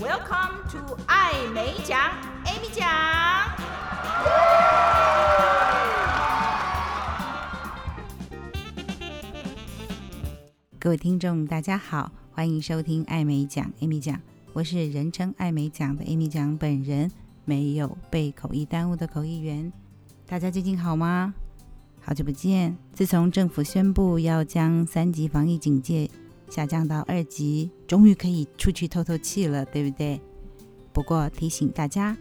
Welcome to 艾美奖，Amy 讲。各位听众，大家好，欢迎收听艾美奖，Amy 讲。我是人称艾美奖的 Amy 讲本人，没有被口译耽误的口译员。大家最近好吗？好久不见。自从政府宣布要将三级防疫警戒下降到二级，终于可以出去透透气了，对不对？不过提醒大家，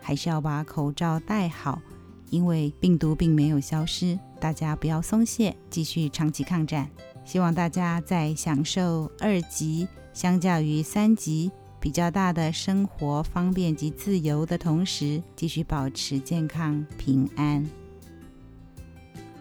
还是要把口罩戴好，因为病毒并没有消失，大家不要松懈，继续长期抗战。希望大家在享受二级相较于三级比较大的生活方便及自由的同时，继续保持健康平安。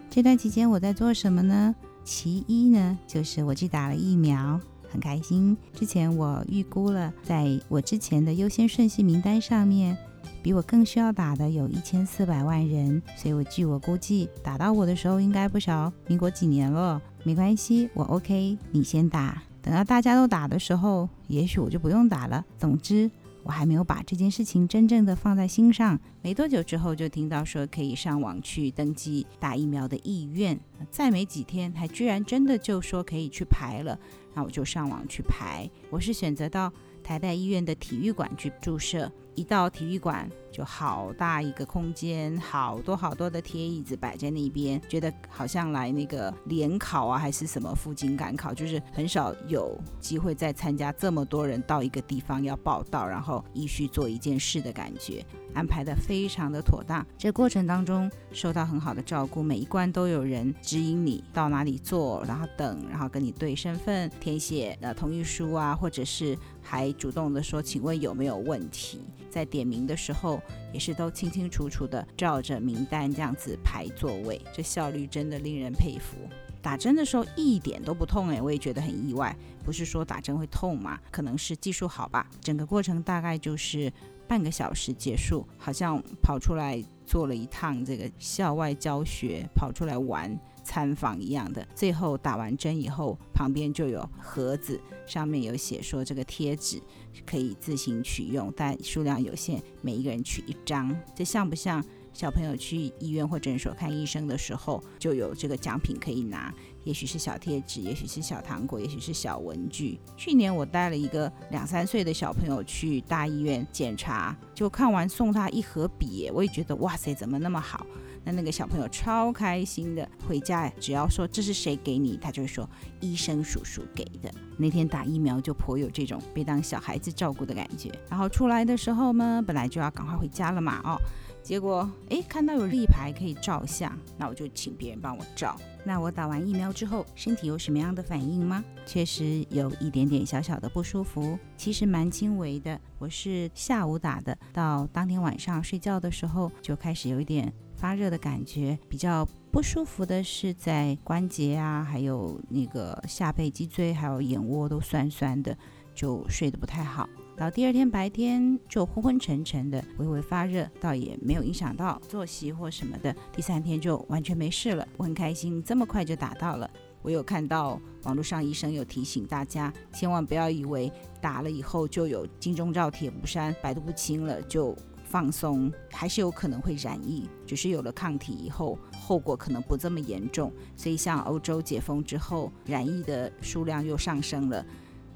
这段期间我在做什么呢？其一呢，就是我去打了疫苗，很开心。之前我预估了，在我之前的优先顺序名单上面，比我更需要打的有一千四百万人，所以我据我估计，打到我的时候应该不少，民国几年了，没关系，我 OK，你先打。等到大家都打的时候，也许我就不用打了。总之。我还没有把这件事情真正的放在心上，没多久之后就听到说可以上网去登记打疫苗的意愿，再没几天还居然真的就说可以去排了，那我就上网去排。我是选择到台大医院的体育馆去注射。一到体育馆就好大一个空间，好多好多的铁椅子摆在那边，觉得好像来那个联考啊，还是什么赴京赶考，就是很少有机会再参加这么多人到一个地方要报到，然后依序做一件事的感觉，安排得非常的妥当。这过程当中受到很好的照顾，每一关都有人指引你到哪里坐，然后等，然后跟你对身份，填写呃同意书啊，或者是。还主动的说，请问有没有问题？在点名的时候，也是都清清楚楚的照着名单这样子排座位，这效率真的令人佩服。打针的时候一点都不痛诶，我也觉得很意外。不是说打针会痛吗？可能是技术好吧。整个过程大概就是半个小时结束，好像跑出来做了一趟这个校外教学，跑出来玩。参访一样的，最后打完针以后，旁边就有盒子，上面有写说这个贴纸可以自行取用，但数量有限，每一个人取一张。这像不像小朋友去医院或诊所看医生的时候，就有这个奖品可以拿？也许是小贴纸，也许是小糖果，也许是小文具。去年我带了一个两三岁的小朋友去大医院检查，就看完送他一盒笔，我也觉得哇塞，怎么那么好？那那个小朋友超开心的，回家只要说这是谁给你，他就会说医生叔叔给的。那天打疫苗就颇有这种被当小孩子照顾的感觉。然后出来的时候呢，本来就要赶快回家了嘛，哦，结果诶，看到有立牌可以照相，那我就请别人帮我照。那我打完疫苗之后，身体有什么样的反应吗？确实有一点点小小的不舒服，其实蛮轻微的。我是下午打的，到当天晚上睡觉的时候就开始有一点。发热的感觉，比较不舒服的是在关节啊，还有那个下背、脊椎，还有眼窝都酸酸的，就睡得不太好。到第二天白天就昏昏沉沉的，微微发热，倒也没有影响到作息或什么的。第三天就完全没事了，我很开心，这么快就打到了。我有看到网络上医生有提醒大家，千万不要以为打了以后就有金钟罩铁布衫，百毒不侵了就。放松还是有可能会染疫，只是有了抗体以后，后果可能不这么严重。所以像欧洲解封之后，染疫的数量又上升了。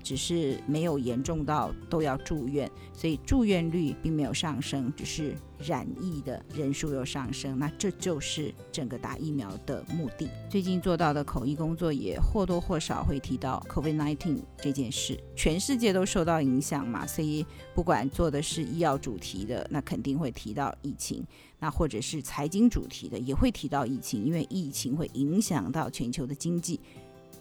只是没有严重到都要住院，所以住院率并没有上升，只是染疫的人数又上升。那这就是整个打疫苗的目的。最近做到的口译工作也或多或少会提到 COVID-19 这件事，全世界都受到影响嘛，所以不管做的是医药主题的，那肯定会提到疫情；那或者是财经主题的，也会提到疫情，因为疫情会影响到全球的经济。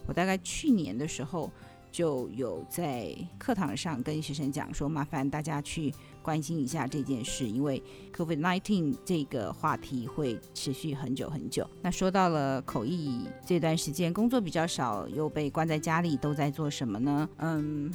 我大概去年的时候。就有在课堂上跟学生讲说，麻烦大家去关心一下这件事，因为 COVID-19 这个话题会持续很久很久。那说到了口译这段时间工作比较少，又被关在家里，都在做什么呢？嗯。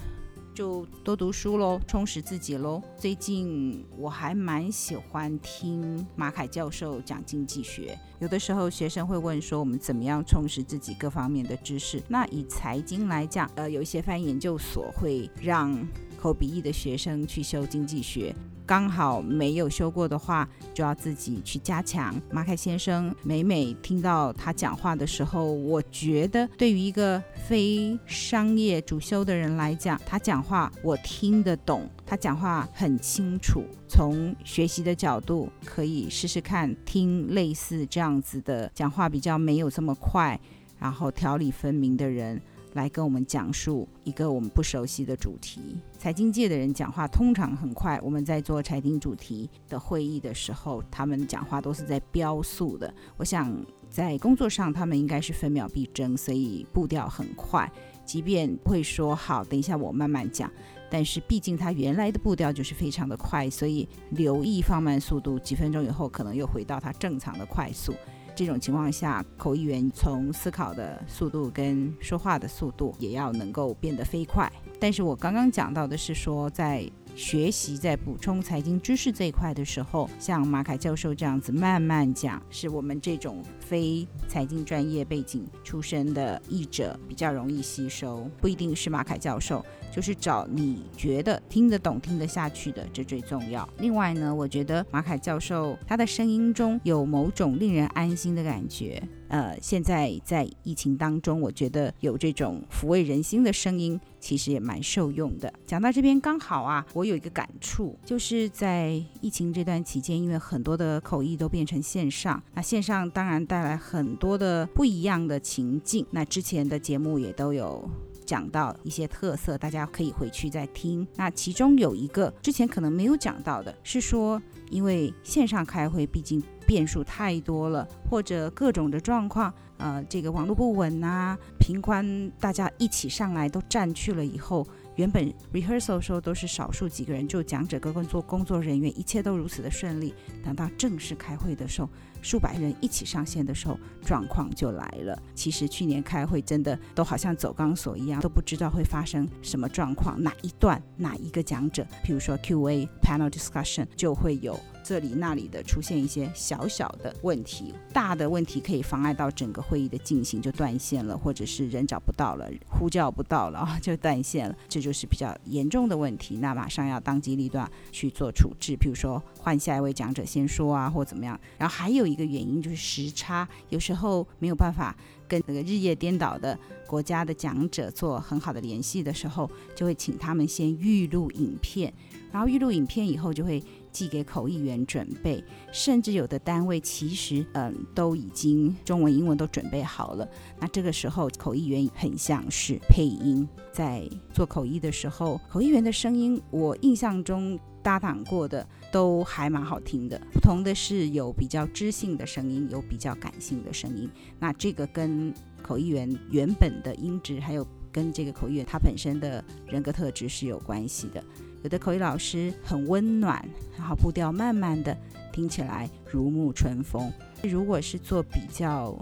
就多读书喽，充实自己喽。最近我还蛮喜欢听马凯教授讲经济学。有的时候学生会问说，我们怎么样充实自己各方面的知识？那以财经来讲，呃，有一些翻译研究所会让。口笔译的学生去修经济学。刚好没有修过的话，就要自己去加强。马凯先生每每听到他讲话的时候，我觉得对于一个非商业主修的人来讲，他讲话我听得懂，他讲话很清楚。从学习的角度，可以试试看听类似这样子的讲话，比较没有这么快，然后条理分明的人。来跟我们讲述一个我们不熟悉的主题。财经界的人讲话通常很快。我们在做财经主题的会议的时候，他们讲话都是在飙速的。我想在工作上，他们应该是分秒必争，所以步调很快。即便会说好，等一下我慢慢讲，但是毕竟他原来的步调就是非常的快，所以留意放慢速度，几分钟以后可能又回到他正常的快速。这种情况下，口译员从思考的速度跟说话的速度也要能够变得飞快。但是我刚刚讲到的是说，在学习在补充财经知识这一块的时候，像马凯教授这样子慢慢讲，是我们这种非财经专业背景出身的译者比较容易吸收。不一定是马凯教授，就是找你觉得听得懂、听得下去的，这最重要。另外呢，我觉得马凯教授他的声音中有某种令人安心的感觉。呃，现在在疫情当中，我觉得有这种抚慰人心的声音，其实也蛮受用的。讲到这边刚好啊，我有一个感触，就是在疫情这段期间，因为很多的口译都变成线上，那线上当然带来很多的不一样的情境。那之前的节目也都有讲到一些特色，大家可以回去再听。那其中有一个之前可能没有讲到的，是说因为线上开会，毕竟。变数太多了，或者各种的状况，呃，这个网络不稳呐，频宽大家一起上来都占去了以后，原本 rehearsal 时候都是少数几个人，就讲者跟工作工作人员，一切都如此的顺利。等到正式开会的时候，数百人一起上线的时候，状况就来了。其实去年开会真的都好像走钢索一样，都不知道会发生什么状况，哪一段哪一个讲者，譬如说 Q&A panel discussion 就会有。这里那里的出现一些小小的问题，大的问题可以妨碍到整个会议的进行，就断线了，或者是人找不到了，呼叫不到了，就断线了，这就是比较严重的问题。那马上要当机立断去做处置，比如说换下一位讲者先说啊，或怎么样。然后还有一个原因就是时差，有时候没有办法跟那个日夜颠倒的国家的讲者做很好的联系的时候，就会请他们先预录影片，然后预录影片以后就会。寄给口译员准备，甚至有的单位其实嗯都已经中文、英文都准备好了。那这个时候口译员很像是配音，在做口译的时候，口译员的声音我印象中搭档过的都还蛮好听的。不同的是有比较知性的声音，有比较感性的声音。那这个跟口译员原本的音质，还有跟这个口译员他本身的人格特质是有关系的。有的口译老师很温暖，然后步调慢慢的，听起来如沐春风。如果是做比较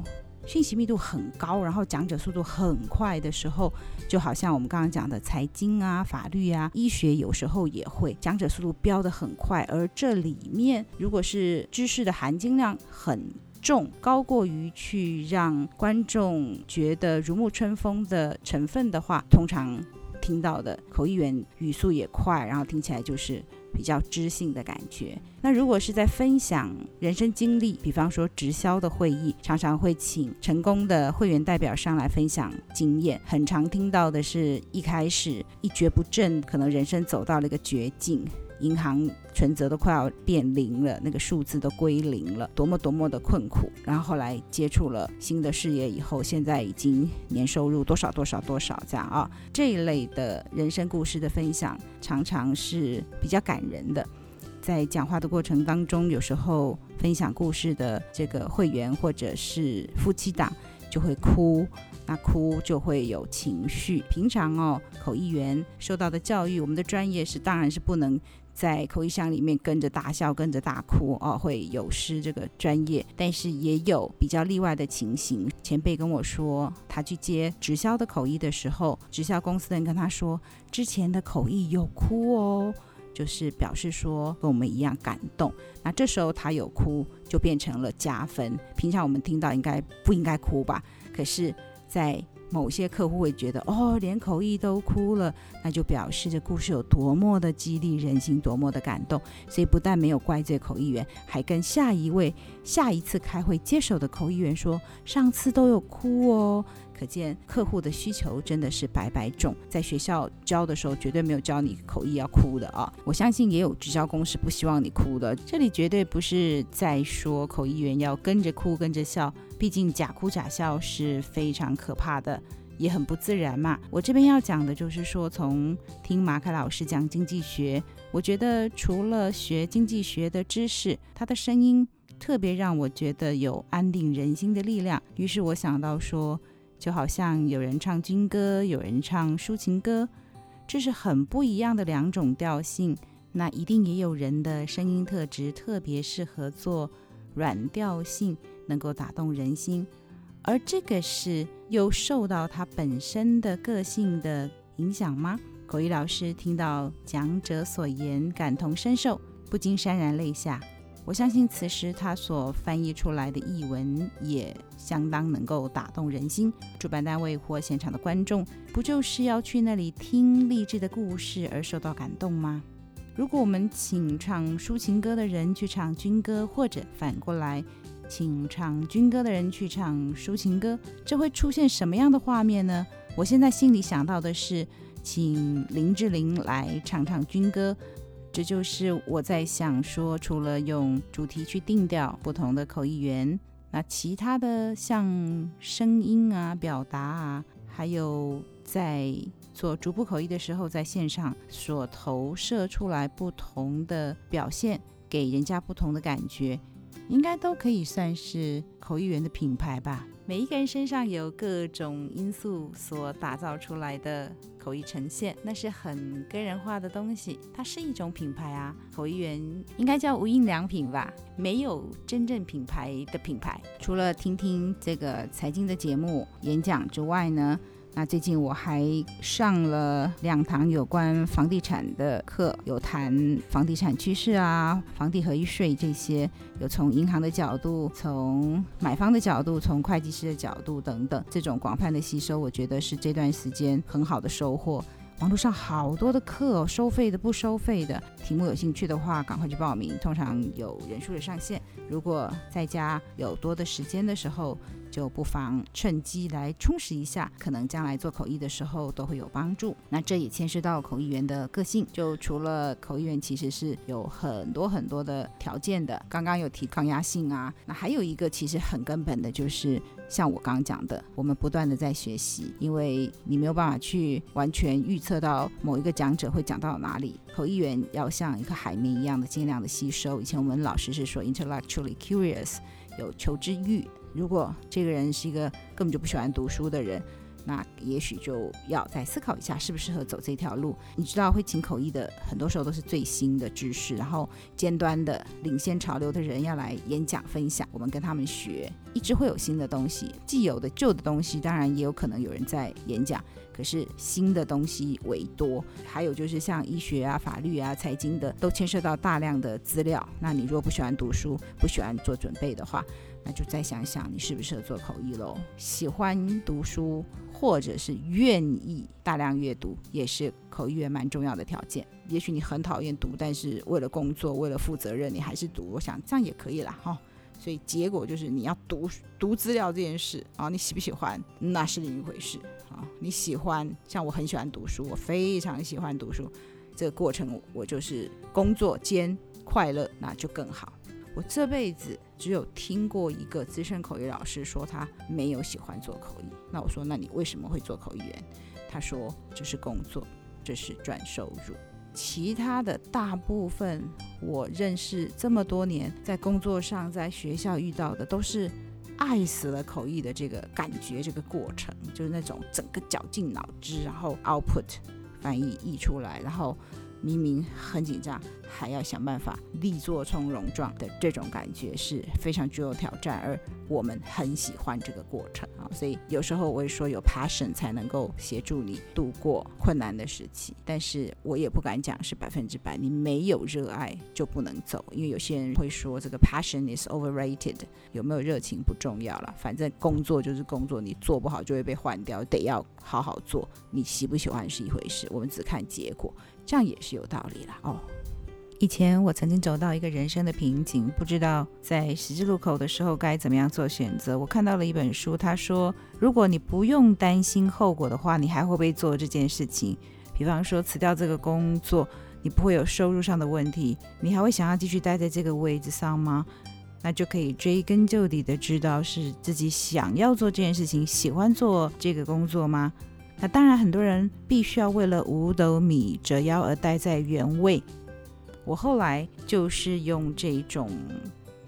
讯息密度很高，然后讲者速度很快的时候，就好像我们刚刚讲的财经啊、法律啊、医学，有时候也会讲者速度飙得很快，而这里面如果是知识的含金量很重，高过于去让观众觉得如沐春风的成分的话，通常。听到的口译员语速也快，然后听起来就是比较知性的感觉。那如果是在分享人生经历，比方说直销的会议，常常会请成功的会员代表上来分享经验。很常听到的是一开始一蹶不振，可能人生走到了一个绝境。银行存折都快要变零了，那个数字都归零了，多么多么的困苦。然后后来接触了新的事业以后，现在已经年收入多少多少多少这样啊。这一类的人生故事的分享，常常是比较感人的。在讲话的过程当中，有时候分享故事的这个会员或者是夫妻档就会哭，那哭就会有情绪。平常哦，口译员受到的教育，我们的专业是当然是不能。在口译箱里面跟着大笑，跟着大哭哦，会有失这个专业。但是也有比较例外的情形。前辈跟我说，他去接直销的口译的时候，直销公司的人跟他说，之前的口译有哭哦，就是表示说跟我们一样感动。那这时候他有哭，就变成了加分。平常我们听到应该不应该哭吧？可是，在某些客户会觉得，哦，连口译都哭了，那就表示这故事有多么的激励人心，多么的感动。所以不但没有怪罪口译员，还跟下一位下一次开会接手的口译员说，上次都有哭哦。可见客户的需求真的是百百种，在学校教的时候绝对没有教你口译要哭的啊！我相信也有直销公司不希望你哭的，这里绝对不是在说口译员要跟着哭跟着笑，毕竟假哭假笑是非常可怕的，也很不自然嘛。我这边要讲的就是说，从听马凯老师讲经济学，我觉得除了学经济学的知识，他的声音特别让我觉得有安定人心的力量，于是我想到说。就好像有人唱军歌，有人唱抒情歌，这是很不一样的两种调性。那一定也有人的声音特质特别适合做软调性，能够打动人心。而这个是又受到他本身的个性的影响吗？口译老师听到讲者所言，感同身受，不禁潸然泪下。我相信此时他所翻译出来的译文也相当能够打动人心。主办单位或现场的观众，不就是要去那里听励志的故事而受到感动吗？如果我们请唱抒情歌的人去唱军歌，或者反过来，请唱军歌的人去唱抒情歌，这会出现什么样的画面呢？我现在心里想到的是，请林志玲来唱唱军歌。这就是我在想说，除了用主题去定调不同的口译员，那其他的像声音啊、表达啊，还有在做逐步口译的时候，在线上所投射出来不同的表现，给人家不同的感觉，应该都可以算是口译员的品牌吧。每一个人身上有各种因素所打造出来的口译呈现，那是很个人化的东西，它是一种品牌啊。口译员应该叫无印良品吧？没有真正品牌的品牌，除了听听这个财经的节目演讲之外呢？那最近我还上了两堂有关房地产的课，有谈房地产趋势啊，房地合一税这些，有从银行的角度，从买方的角度，从会计师的角度等等，这种广泛的吸收，我觉得是这段时间很好的收获。网络上好多的课，收费的、不收费的，题目有兴趣的话，赶快去报名。通常有人数的上限，如果在家有多的时间的时候，就不妨趁机来充实一下，可能将来做口译的时候都会有帮助。那这也牵涉到口译员的个性，就除了口译员其实是有很多很多的条件的。刚刚有提抗压性啊，那还有一个其实很根本的就是像我刚刚讲的，我们不断的在学习，因为你没有办法去完全预测到某一个讲者会讲到哪里。口译员要像一个海绵一样的尽量的吸收。以前我们老师是说 intellectually curious，有求知欲。如果这个人是一个根本就不喜欢读书的人，那也许就要再思考一下适不适合走这条路。你知道，会请口译的很多时候都是最新的知识，然后尖端的领先潮流的人要来演讲分享，我们跟他们学，一直会有新的东西。既有的旧的东西，当然也有可能有人在演讲，可是新的东西为多。还有就是像医学啊、法律啊、财经的，都牵涉到大量的资料。那你如果不喜欢读书，不喜欢做准备的话，那就再想想你适不适合做口译喽。喜欢读书或者是愿意大量阅读，也是口译员蛮重要的条件。也许你很讨厌读，但是为了工作，为了负责任，你还是读。我想这样也可以啦。哈。所以结果就是你要读读资料这件事啊，你喜不喜欢那是另一回事啊。你喜欢，像我很喜欢读书，我非常喜欢读书，这个过程我就是工作兼快乐，那就更好。我这辈子只有听过一个资深口译老师说他没有喜欢做口译。那我说，那你为什么会做口译员？他说这是工作，这是赚收入。其他的大部分我认识这么多年，在工作上，在学校遇到的都是爱死了口译的这个感觉，这个过程就是那种整个绞尽脑汁，然后 output 翻译译出来，然后。明明很紧张，还要想办法力作从容状的这种感觉是非常具有挑战，而我们很喜欢这个过程啊。所以有时候我会说，有 passion 才能够协助你度过困难的时期。但是我也不敢讲是百分之百，你没有热爱就不能走，因为有些人会说这个 passion is overrated，有没有热情不重要了，反正工作就是工作，你做不好就会被换掉，得要好好做。你喜不喜欢是一回事，我们只看结果，这样也是有道理了哦。以前我曾经走到一个人生的瓶颈，不知道在十字路口的时候该怎么样做选择。我看到了一本书，他说，如果你不用担心后果的话，你还会不会做这件事情？比方说辞掉这个工作，你不会有收入上的问题，你还会想要继续待在这个位置上吗？那就可以追根究底的知道是自己想要做这件事情，喜欢做这个工作吗？那当然，很多人必须要为了五斗米折腰而待在原位。我后来就是用这种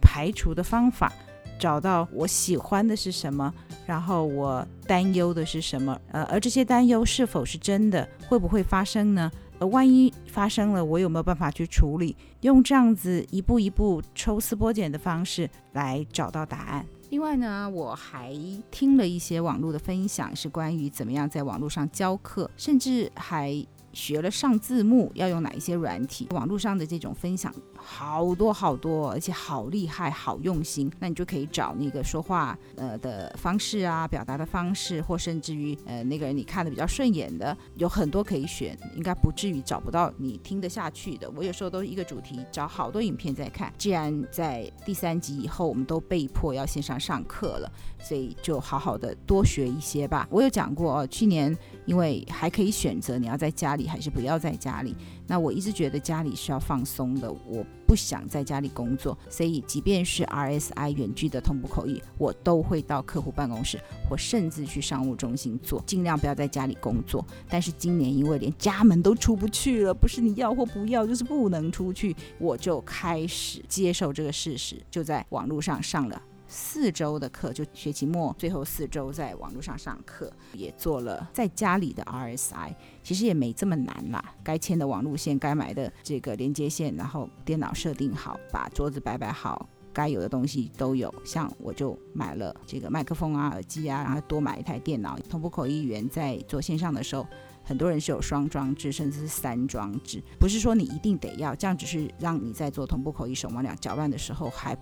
排除的方法，找到我喜欢的是什么，然后我担忧的是什么，呃，而这些担忧是否是真的，会不会发生呢？呃，万一发生了，我有没有办法去处理？用这样子一步一步抽丝剥茧的方式来找到答案。另外呢，我还听了一些网络的分享，是关于怎么样在网络上教课，甚至还。学了上字幕要用哪一些软体？网络上的这种分享好多好多，而且好厉害，好用心。那你就可以找那个说话呃的方式啊，表达的方式，或甚至于呃那个人你看的比较顺眼的，有很多可以选，应该不至于找不到你听得下去的。我有时候都一个主题找好多影片在看。既然在第三集以后我们都被迫要线上上课了，所以就好好的多学一些吧。我有讲过哦，去年因为还可以选择你要在家里。还是不要在家里。那我一直觉得家里是要放松的，我不想在家里工作，所以即便是 RSI 远距的同步口译，我都会到客户办公室，或甚至去商务中心做，尽量不要在家里工作。但是今年因为连家门都出不去了，不是你要或不要，就是不能出去，我就开始接受这个事实，就在网络上上了。四周的课，就学期末最后四周在网络上上课，也做了在家里的 RSI，其实也没这么难啦。该牵的网路线，该买的这个连接线，然后电脑设定好，把桌子摆摆好，该有的东西都有。像我就买了这个麦克风啊、耳机啊，然后多买一台电脑。同步口译员在做线上的时候，很多人是有双装置，甚至是三装置，不是说你一定得要，这样只是让你在做同步口译手忙脚乱的时候还。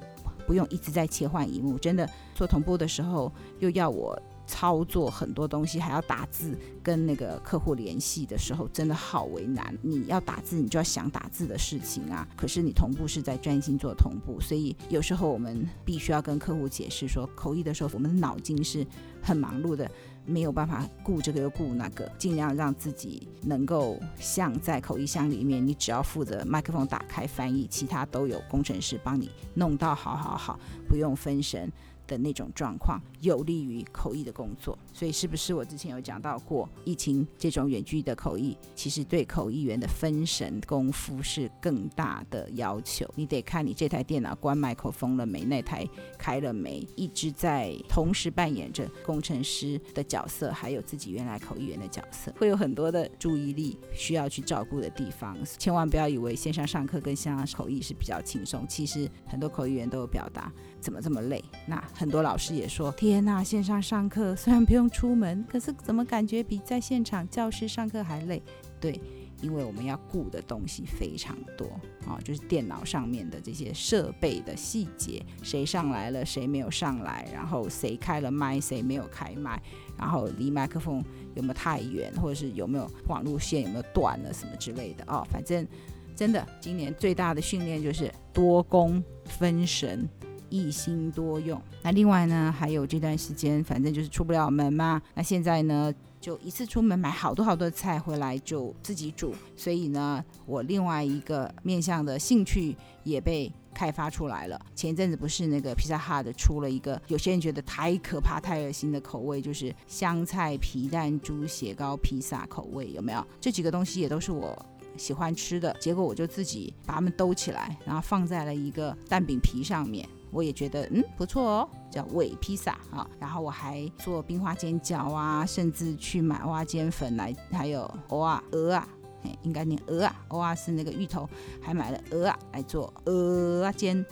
不用一直在切换荧幕，真的做同步的时候又要我操作很多东西，还要打字跟那个客户联系的时候，真的好为难。你要打字，你就要想打字的事情啊。可是你同步是在专心做同步，所以有时候我们必须要跟客户解释说，口译的时候我们的脑筋是很忙碌的。没有办法顾这个又顾那个，尽量让自己能够像在口译箱里面，你只要负责麦克风打开翻译，其他都有工程师帮你弄到好好好，不用分神。的那种状况有利于口译的工作，所以是不是我之前有讲到过，疫情这种远距的口译，其实对口译员的分神功夫是更大的要求。你得看你这台电脑关麦克风了没，那台开了没，一直在同时扮演着工程师的角色，还有自己原来口译员的角色，会有很多的注意力需要去照顾的地方。千万不要以为线上上课跟线上口译是比较轻松，其实很多口译员都有表达。怎么这么累？那很多老师也说：“天呐，线上上课虽然不用出门，可是怎么感觉比在现场教室上课还累？”对，因为我们要顾的东西非常多啊，就是电脑上面的这些设备的细节，谁上来了，谁没有上来，然后谁开了麦，谁没有开麦，然后离麦克风有没有太远，或者是有没有网路线有没有断了什么之类的哦。反正真的，今年最大的训练就是多工分神。一心多用。那另外呢，还有这段时间，反正就是出不了门嘛。那现在呢，就一次出门买好多好多菜回来就自己煮。所以呢，我另外一个面向的兴趣也被开发出来了。前一阵子不是那个 Pizza Hut 出了一个，有些人觉得太可怕、太恶心的口味，就是香菜皮蛋猪血糕披萨口味，有没有？这几个东西也都是我喜欢吃的。结果我就自己把它们兜起来，然后放在了一个蛋饼皮上面。我也觉得嗯不错哦，叫伪披萨啊。然后我还做冰花煎饺啊，甚至去买蛙煎粉来，还有蚵啊、鹅啊，哎，应该念鹅啊，蚵啊是那个芋头，还买了鹅啊来做鹅啊煎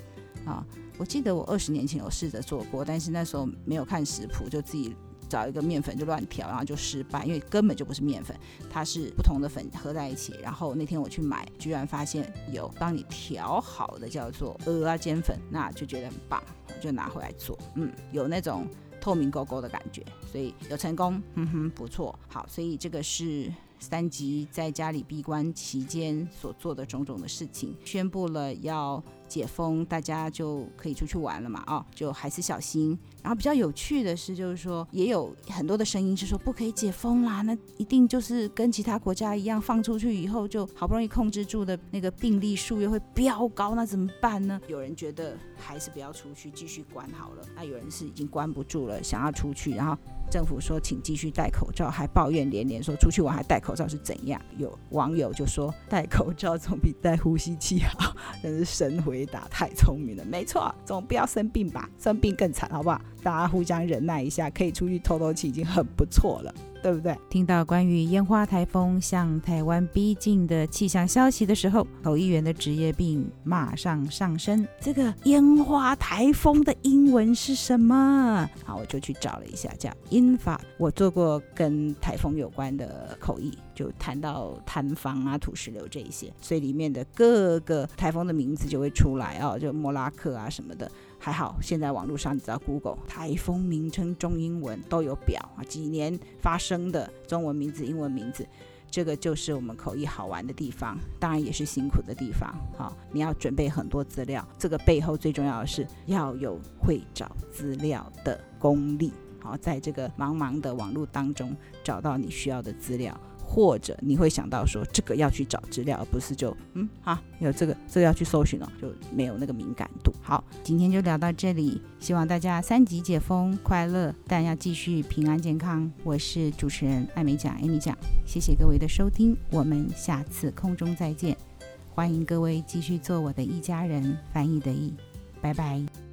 啊。我记得我二十年前有试着做过，但是那时候没有看食谱，就自己。找一个面粉就乱调，然后就失败，因为根本就不是面粉，它是不同的粉合在一起。然后那天我去买，居然发现有帮你调好的叫做蚵仔煎粉，那就觉得很棒，就拿回来做。嗯，有那种透明勾勾的感觉，所以有成功，嗯哼，不错。好，所以这个是。三级在家里闭关期间所做的种种的事情，宣布了要解封，大家就可以出去玩了嘛？哦，就还是小心。然后比较有趣的是，就是说也有很多的声音是说不可以解封啦，那一定就是跟其他国家一样，放出去以后就好不容易控制住的那个病例数又会飙高，那怎么办呢？有人觉得还是不要出去，继续关好了。那有人是已经关不住了，想要出去，然后。政府说，请继续戴口罩，还抱怨连连，说出去玩还戴口罩是怎样？有网友就说，戴口罩总比戴呼吸器好，真是神回打，太聪明了，没错，总不要生病吧，生病更惨，好不好？大家互相忍耐一下，可以出去透透气已经很不错了。对不对？听到关于烟花台风向台湾逼近的气象消息的时候，口译员的职业病马上上升。这个烟花台风的英文是什么？好，我就去找了一下，叫 infra。我做过跟台风有关的口译，就谈到坍方啊、土石流这一些，所以里面的各个台风的名字就会出来哦，就莫拉克啊什么的。还好，现在网络上你知道，Google 台风名称中英文都有表啊，几年发生的中文名字、英文名字，这个就是我们口译好玩的地方，当然也是辛苦的地方。好，你要准备很多资料，这个背后最重要的是要有会找资料的功力。好，在这个茫茫的网络当中找到你需要的资料。或者你会想到说，这个要去找资料，而不是就嗯啊，有这个这个要去搜寻了，就没有那个敏感度。好，今天就聊到这里，希望大家三级解封快乐，但要继续平安健康。我是主持人艾美讲，Amy 讲，谢谢各位的收听，我们下次空中再见，欢迎各位继续做我的一家人，翻译的译，拜拜。